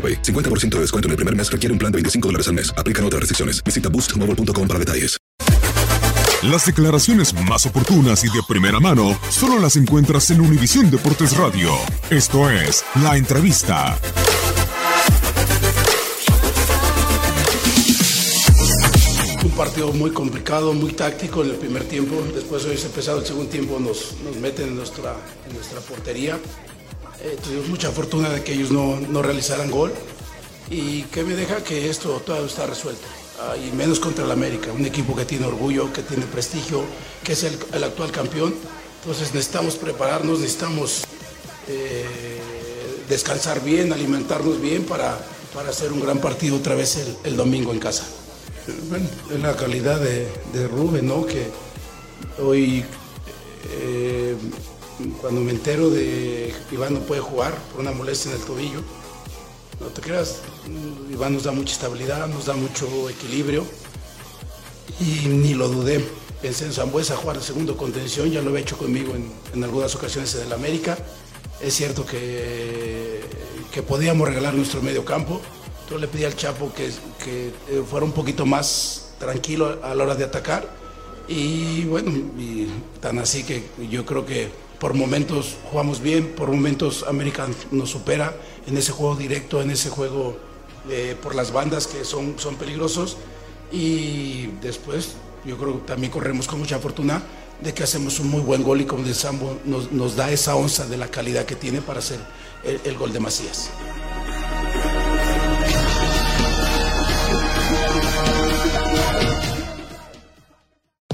AroPay. 50% de descuento en el primer mes requiere un plan de 25 dólares al mes. Aplican otras restricciones. Visita boostmobile.com para detalles. Las declaraciones más oportunas y de primera mano solo las encuentras en Univisión Deportes Radio. Esto es La Entrevista. Un partido muy complicado, muy táctico en el primer tiempo. Después de haberse empezado el segundo tiempo nos, nos meten en nuestra, en nuestra portería. Eh, tuvimos mucha fortuna de que ellos no, no realizaran gol. Y que me deja que esto todavía está resuelto. Y menos contra el América, un equipo que tiene orgullo, que tiene prestigio, que es el, actual campeón. Entonces necesitamos prepararnos, necesitamos eh, descansar bien, alimentarnos bien para, para hacer un gran partido otra vez el, domingo en casa. Es la calidad de, de Rubén, ¿no? Que hoy, eh, cuando me entero de que Iván no puede jugar por una molestia en el tobillo, no te creas, Iván nos da mucha estabilidad, nos da mucho equilibrio y ni lo dudé. Pensé en Zambuesa jugar de segundo contención, ya lo he hecho conmigo en, en algunas ocasiones en el América. Es cierto que, que podíamos regalar nuestro medio campo. Entonces le pedí al Chapo que, que eh, fuera un poquito más tranquilo a la hora de atacar. Y bueno, tan así que yo creo que por momentos jugamos bien, por momentos América nos supera en ese juego directo, en ese juego eh, por las bandas que son, son peligrosos. Y después yo creo que también corremos con mucha fortuna de que hacemos un muy buen gol y como de Sambo nos, nos da esa onza de la calidad que tiene para hacer el gol de Macías.